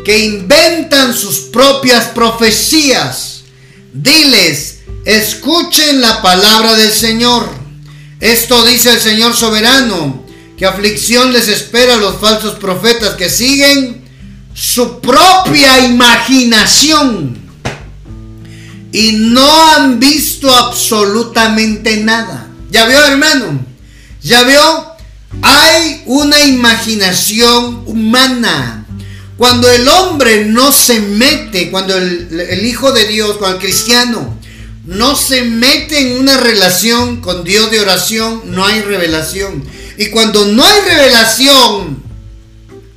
que inventan sus propias profecías. Diles, escuchen la palabra del Señor. Esto dice el Señor soberano ¿Qué aflicción les espera a los falsos profetas que siguen su propia imaginación y no han visto absolutamente nada? ¿Ya vio, hermano? ¿Ya vio? Hay una imaginación humana. Cuando el hombre no se mete, cuando el, Hijo de Dios, cuando el cristiano no se mete en una relación con Dios de oración, no hay revelación. Y cuando no hay revelación,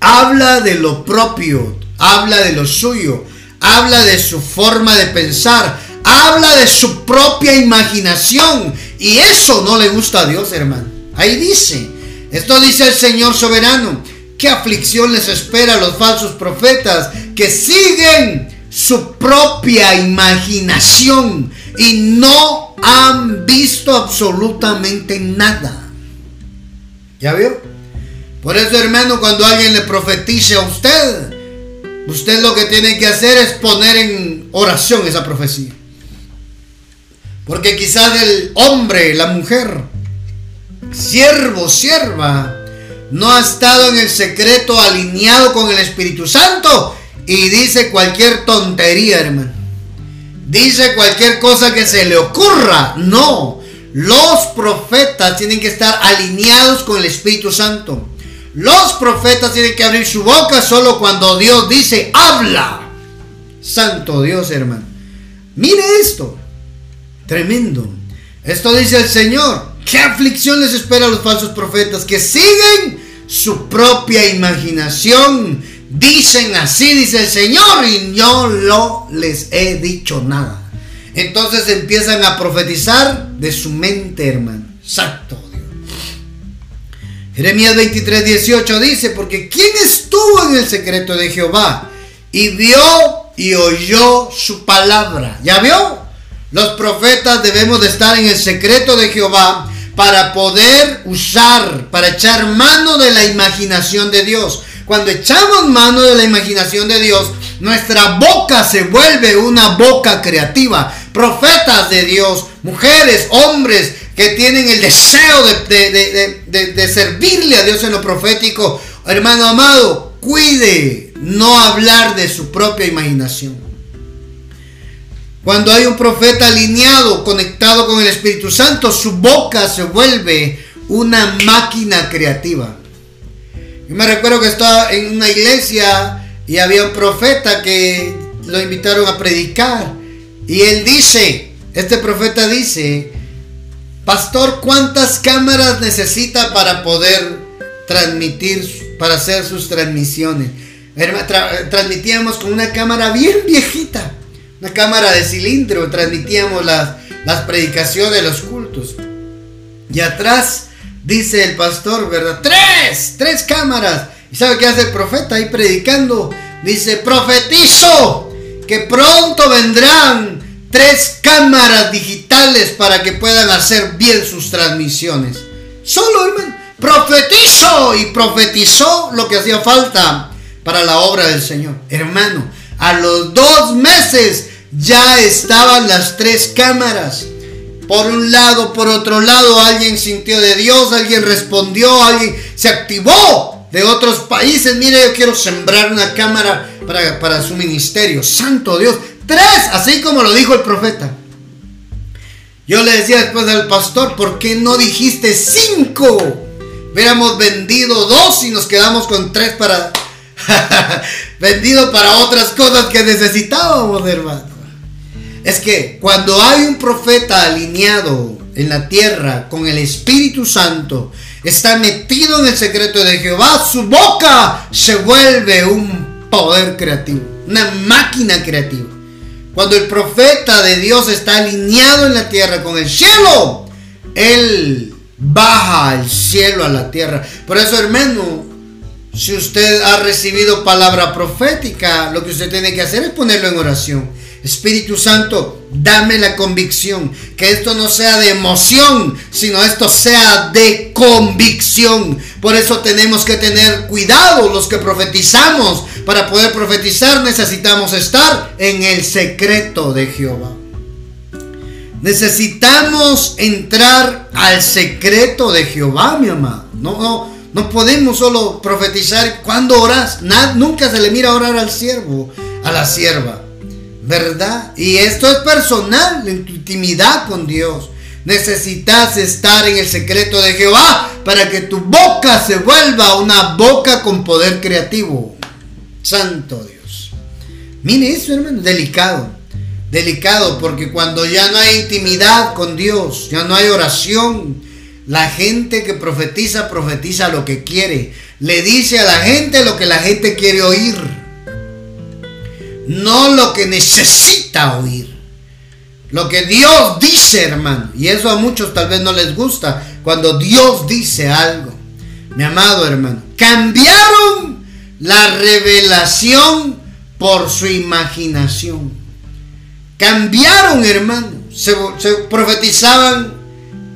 habla de lo propio, habla de lo suyo, habla de su forma de pensar, habla de su propia imaginación. Y eso no le gusta a Dios, hermano. Ahí dice, esto dice el Señor soberano, qué aflicción les espera a los falsos profetas que siguen su propia imaginación y no han visto absolutamente nada. ¿Ya vio? Por eso, hermano, cuando alguien le profetice a usted, usted lo que tiene que hacer es poner en oración esa profecía. Porque quizás el hombre, la mujer, siervo, sierva, no ha estado en el secreto alineado con el Espíritu Santo y dice cualquier tontería, hermano. Dice cualquier cosa que se le ocurra. No, los profetas tienen que estar alineados con el Espíritu Santo. Los profetas tienen que abrir su boca solo cuando Dios dice, habla. Santo Dios, hermano. Mire esto. Tremendo. Esto dice el Señor. ¿Qué aflicción les espera a los falsos profetas que siguen su propia imaginación? Dicen así, dice el Señor, y yo no les he dicho nada. Entonces empiezan a profetizar de su mente, hermano. Santo Dios. Jeremías 23, 18 dice, porque ¿quién estuvo en el secreto de Jehová? Y vio y oyó su palabra. ¿Ya vio? Los profetas debemos de estar en el secreto de Jehová para poder usar, para echar mano de la imaginación de Dios. Cuando echamos mano de la imaginación de Dios, nuestra boca se vuelve una boca creativa profetas de Dios, mujeres, hombres que tienen el deseo de, servirle a Dios en lo profético, hermano amado, cuide no hablar de su propia imaginación. Cuando hay un profeta alineado, conectado con el Espíritu Santo, su boca se vuelve una máquina creativa. Yo me recuerdo que estaba en una iglesia y había un profeta que lo invitaron a predicar. Y él dice, este profeta dice, Pastor, ¿cuántas cámaras necesita para poder transmitir, para hacer sus transmisiones? transmitíamos con una cámara bien viejita, una cámara de cilindro, transmitíamos las, las predicaciones los cultos. Y atrás dice el pastor, ¿verdad? Tres, tres cámaras. ¿Y sabe qué hace el profeta ahí predicando? Dice, profetizo que pronto vendrán tres cámaras digitales para que puedan hacer bien sus transmisiones. Solo, hermano, profetizó y profetizó lo que hacía falta para la obra del Señor. Hermano, a los dos meses ya estaban las tres cámaras. Por un lado, por otro lado, alguien sintió de Dios, alguien respondió, alguien se activó de otros países. Mire, yo quiero sembrar una cámara para, para su ministerio. Santo Dios, Tres, así como lo dijo el profeta. Yo le decía después al pastor, ¿por qué no dijiste cinco? Hubiéramos vendido dos y nos quedamos con tres para... vendido para otras cosas que necesitábamos, hermano. Es que cuando hay un profeta alineado en la tierra con el Espíritu Santo, está metido en el secreto de Jehová, su boca se vuelve un poder creativo, una máquina creativa. Cuando el profeta de Dios está alineado en la tierra con el cielo, Él baja al cielo a la tierra. Por eso, hermano, si usted ha recibido palabra profética, lo que usted tiene que hacer es ponerlo en oración. Espíritu Santo, dame la convicción, que esto no sea de emoción, sino esto sea de convicción. Por eso tenemos que tener cuidado los que profetizamos. Para poder profetizar necesitamos estar en el secreto de Jehová. Necesitamos entrar al secreto de Jehová, mi amado. No, no, no podemos solo profetizar cuando oras. nunca se le mira orar al siervo, a la sierva. ¿Verdad? Y esto es personal, en tu intimidad con Dios. Necesitas estar en el secreto de Jehová para que tu boca se vuelva una boca con poder creativo. Santo Dios. Mire eso, hermano, delicado. Delicado porque cuando ya no hay intimidad con Dios, ya no hay oración, la gente que profetiza, profetiza lo que quiere. Le dice a la gente lo que la gente quiere oír no lo que necesita oír. Lo que Dios dice, hermano. Y eso a muchos tal vez no les gusta cuando Dios dice algo. Mi amado hermano, cambiaron la revelación por su imaginación. Cambiaron, hermano. Se, profetizaban,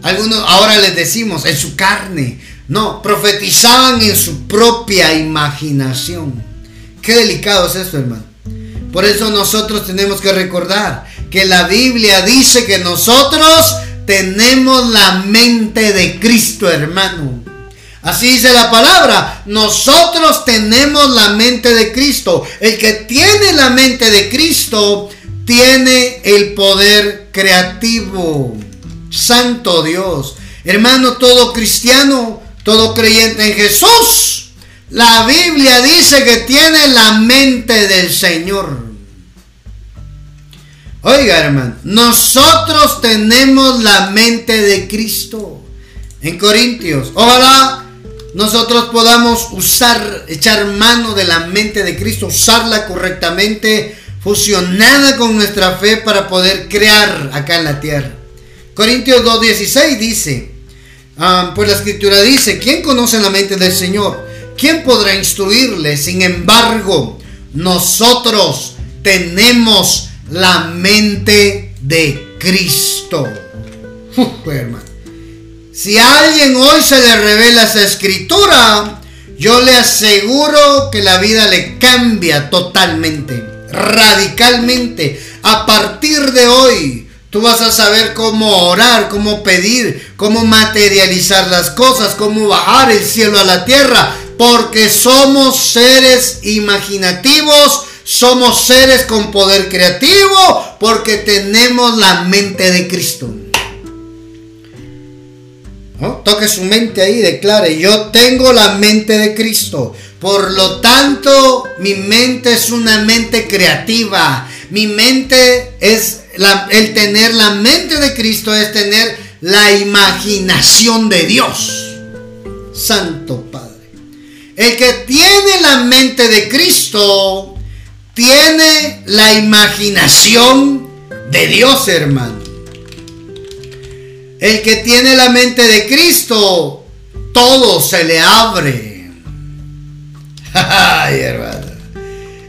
algunos ahora les decimos, en su carne. No, profetizaban en su propia imaginación. Qué delicado es esto, hermano. Por eso nosotros tenemos que recordar que la Biblia dice que nosotros tenemos la mente de Cristo, hermano. Así dice la palabra. Nosotros tenemos la mente de Cristo. El que tiene la mente de Cristo tiene el poder creativo. Santo Dios. Hermano, todo cristiano, todo creyente en Jesús la Biblia dice que tiene la mente del Señor. Oiga, hermano, nosotros tenemos la mente de Cristo. En Corintios, ojalá nosotros podamos usar, echar mano de la mente de Cristo, usarla correctamente, fusionada con nuestra fe para poder crear acá en la tierra. Corintios 2.16 dice, ah, pues la escritura dice, ¿quién conoce la mente del Señor? ¿quién podrá instruirle? Sin embargo, nosotros tenemos la mente de Cristo. hermano. Si a alguien hoy se le revela esa escritura, yo le aseguro que la vida le cambia totalmente, radicalmente. A partir de hoy, Tú vas a saber cómo orar, cómo pedir, cómo materializar las cosas, cómo bajar el cielo a la tierra, porque somos seres imaginativos, somos seres con poder creativo, porque tenemos la mente de Cristo. Toque su mente ahí, declare, yo tengo la mente de Cristo. Por lo tanto, mi mente es una mente creativa. Mi mente es el tener la mente de Cristo, es tener la imaginación de Dios. Santo Padre. El que tiene la mente de Cristo, tiene la imaginación de Dios, hermano. El que tiene la mente de Cristo, todo se le abre. Ay, hermano.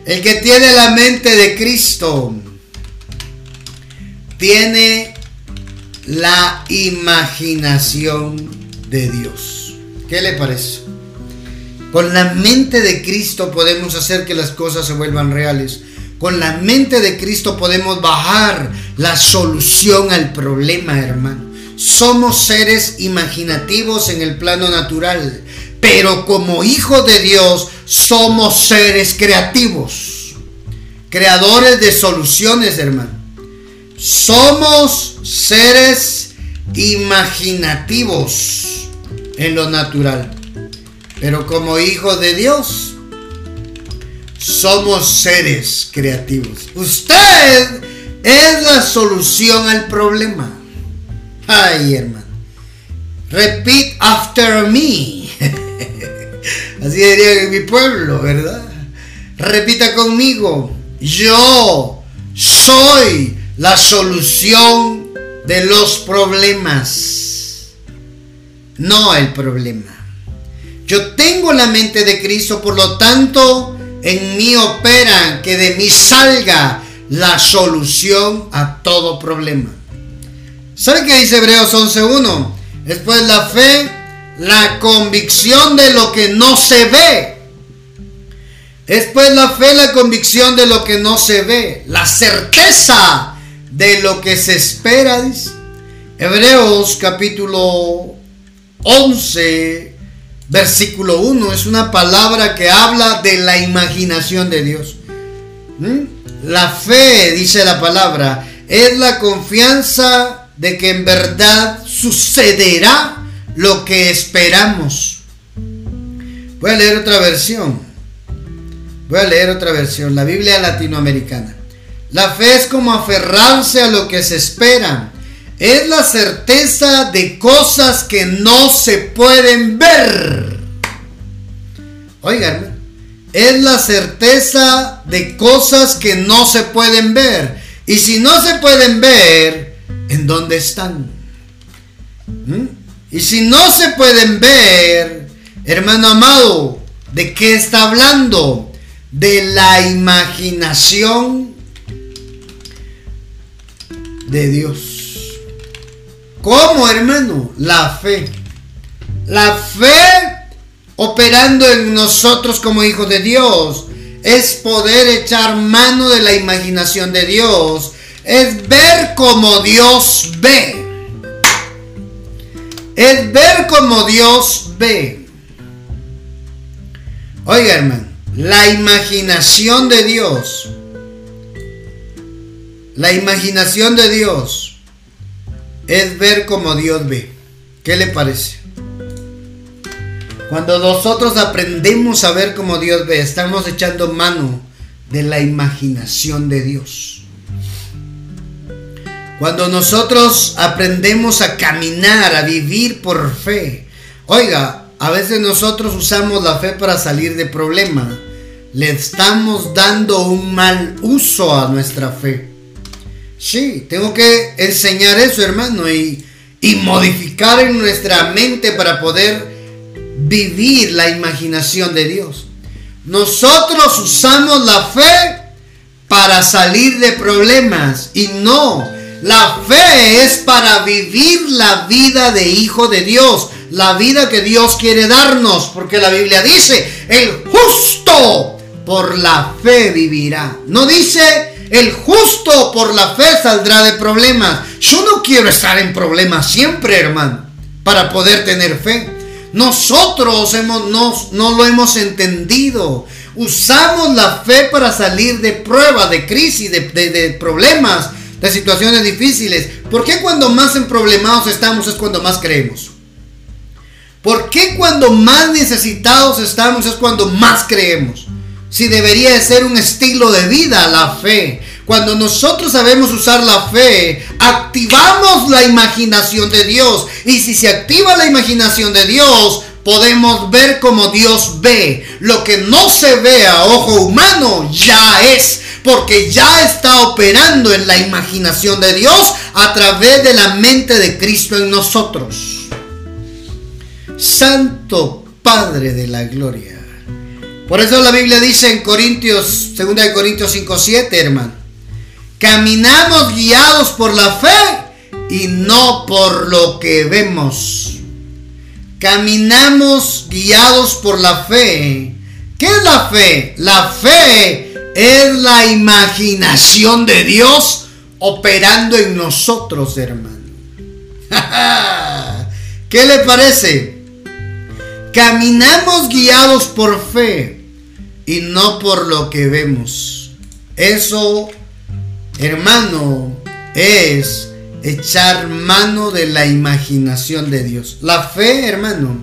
El que tiene la mente de Cristo, tiene la imaginación de Dios. ¿Qué le parece? Con la mente de Cristo podemos hacer que las cosas se vuelvan reales. Con la mente de Cristo podemos bajar la solución al problema, hermano. Somos seres imaginativos en el plano natural, pero como hijos de Dios somos seres creativos, creadores de soluciones, hermano. Somos seres imaginativos en lo natural, pero como hijos de Dios somos seres creativos. Usted es la solución al problema. Ay, hermano. Repeat after me. Así diría en mi pueblo, ¿verdad? Repita conmigo. Yo soy la solución de los problemas. No el problema. Yo tengo la mente de Cristo, por lo tanto, en mí opera que de mí salga la solución a todo problema. ¿Sabe qué dice Hebreos 11.1? Después la fe, la convicción de lo que no se ve. Después la fe, la convicción de lo que no se ve. La certeza de lo que se espera, dice. Hebreos capítulo 11, versículo 1. Es una palabra que habla de la imaginación de Dios. ¿Mm? La fe, dice la palabra, es la confianza de que en verdad sucederá lo que esperamos. Voy a leer otra versión. Voy a leer otra versión, la Biblia latinoamericana. La fe es como aferrarse a lo que se espera. Es la certeza de cosas que no se pueden ver. Oigan, es la certeza de cosas que no se pueden ver. Y si no se pueden ver, en dónde están. ¿Mm? Y si no se pueden ver, hermano amado, ¿de qué está hablando? De la imaginación de Dios. ¿Cómo, hermano? La fe. La fe operando en nosotros como hijos de Dios es poder echar mano de la imaginación de Dios es ver como Dios ve. Es ver como Dios ve. Oiga, hermano, la imaginación de Dios. La imaginación de Dios es ver como Dios ve. ¿Qué le parece? Cuando nosotros aprendemos a ver como Dios ve, estamos echando mano de la imaginación de Dios. Cuando nosotros aprendemos a caminar, a vivir por fe. Oiga, a veces nosotros usamos la fe para salir de problemas. Le estamos dando un mal uso a nuestra fe. Sí, tengo que enseñar eso, hermano, y, y modificar en nuestra mente para poder vivir la imaginación de Dios. Nosotros usamos la fe para salir de problemas y no la fe es para vivir la vida de hijo de Dios, la vida que Dios quiere darnos, porque la Biblia dice, el justo por la fe vivirá. No dice El justo por la fe saldrá de problemas. Yo no quiero estar en problemas siempre, hermano, para poder tener fe. Nosotros hemos, no, no lo hemos entendido. Usamos la fe para salir de pruebas, de crisis, de, de problemas, de situaciones difíciles. ¿Por qué cuando más en problemados estamos es cuando más creemos? ¿Por qué cuando más necesitados estamos es cuando más creemos? Si debería de ser un estilo de vida la fe. Cuando nosotros sabemos usar la fe, activamos la imaginación de Dios. Y si se activa la imaginación de Dios, podemos ver como Dios ve. Lo que no se ve a ojo humano ya es, porque ya está operando en la imaginación de Dios a través de la mente de Cristo en nosotros. Santo Padre de la Gloria. Por eso la Biblia dice en Corintios, 2 Corintios 5, 7, hermano. Caminamos guiados por la fe y no por lo que vemos. Caminamos guiados por la fe. ¿Qué es la fe? La fe es la imaginación de Dios operando en nosotros, hermano. ¿Qué le parece? Caminamos guiados por fe y no por lo que vemos. Eso, hermano, es echar mano de la imaginación de Dios. La fe, hermano,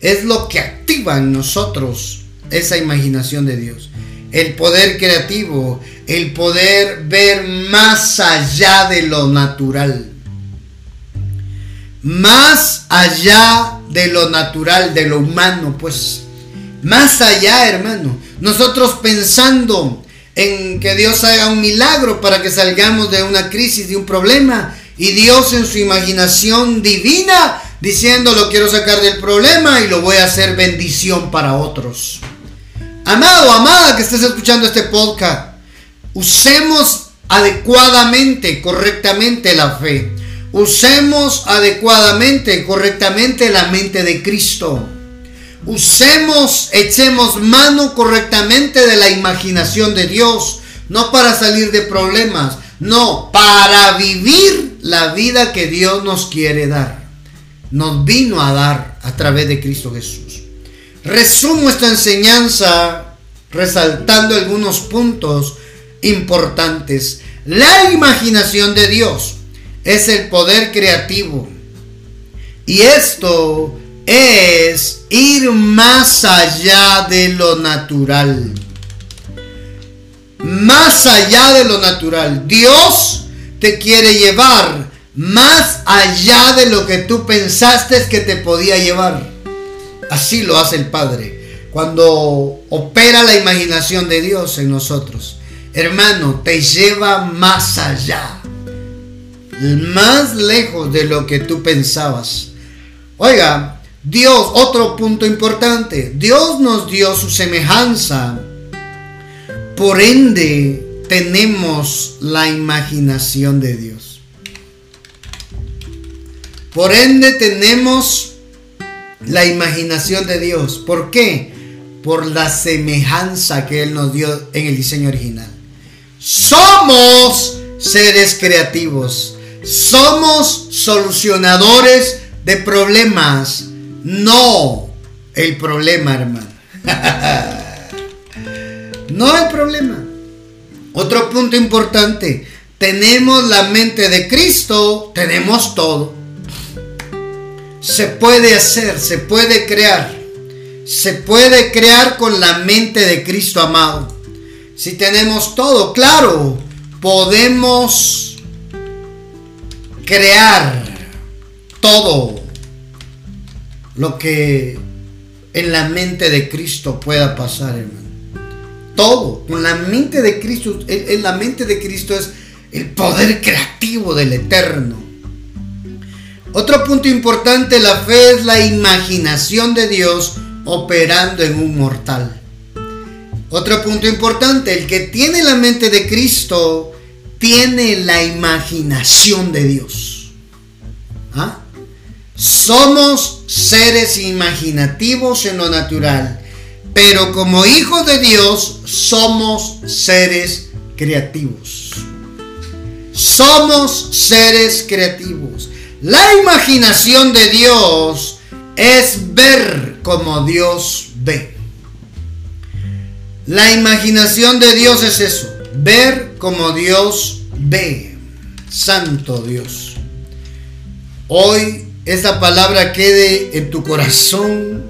es lo que activa en nosotros esa imaginación de Dios. El poder creativo, el poder ver más allá de lo natural. Más allá de lo natural, de lo humano, pues más allá, hermano. Nosotros pensando en que Dios haga un milagro para que salgamos de una crisis, de un problema. Y Dios en su imaginación divina diciendo lo quiero sacar del problema y lo voy a hacer bendición para otros. Amado, amada que estés escuchando este podcast, usemos adecuadamente, correctamente la fe. Usemos adecuadamente, correctamente la mente de Cristo. Usemos, echemos mano correctamente de la imaginación de Dios, no para salir de problemas, no, para vivir la vida que Dios nos quiere dar. Nos vino a dar a través de Cristo Jesús. Resumo esta enseñanza resaltando algunos puntos importantes. La imaginación de Dios es el poder creativo. Y esto es ir más allá de lo natural. Más allá de lo natural. Dios te quiere llevar más allá de lo que tú pensaste que te podía llevar. Así lo hace el Padre. Cuando opera la imaginación de Dios en nosotros. Hermano, te lleva más allá. Más lejos de lo que tú pensabas. Oiga, Dios, otro punto importante, Dios nos dio su semejanza. Por ende, tenemos la imaginación de Dios. Por ende, tenemos la imaginación de Dios. ¿Por qué? Por la semejanza que Él nos dio en el diseño original. Somos seres creativos. Somos solucionadores de problemas no el problema, hermano. no el problema. Otro punto importante. Tenemos la mente de Cristo, tenemos todo. Se puede hacer, se puede crear. Se puede crear con la mente de Cristo amado. Si tenemos todo, claro, podemos crear todo lo que en la mente de Cristo pueda pasar, hermano. Todo, con la mente de Cristo, en la mente de Cristo es el poder creativo del eterno. Otro punto importante, la fe es la imaginación de Dios operando en un mortal. Otro punto importante, el que tiene la mente de Cristo tiene la imaginación de Dios. ¿Ah? Somos seres imaginativos en lo natural, pero como hijos de Dios somos seres creativos. Somos seres creativos. La imaginación de Dios es ver como Dios ve. La imaginación de Dios es eso, ver como Dios ve. Santo Dios. Hoy esta palabra quede en tu corazón,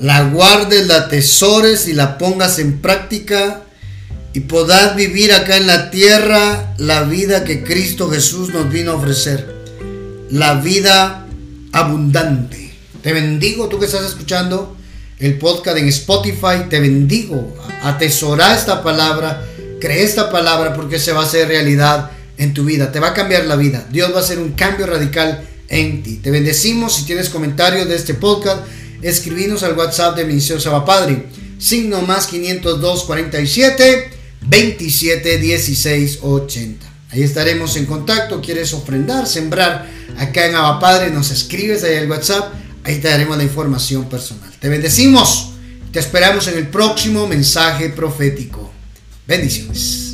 la guardes, la atesores y la pongas en práctica y podás vivir acá en la tierra la vida que Cristo Jesús nos vino a ofrecer. La vida abundante. Te bendigo tú que estás escuchando el podcast en Spotify. Te bendigo. Atesora esta palabra. Cree esta palabra porque se va a hacer realidad en tu vida. Te va a cambiar la vida. Dios va a hacer un cambio radical en ti. Te bendecimos. Si tienes comentarios de este podcast, escribinos al WhatsApp de Ministerio Saba Padre. Signo más 502 47 27 16 80. Ahí estaremos en contacto. ¿Quieres ofrendar, sembrar acá en Abba Padre? Nos escribes ahí al WhatsApp. Ahí te daremos la información personal. Te bendecimos. Te esperamos en el próximo mensaje profético. Bendiciones.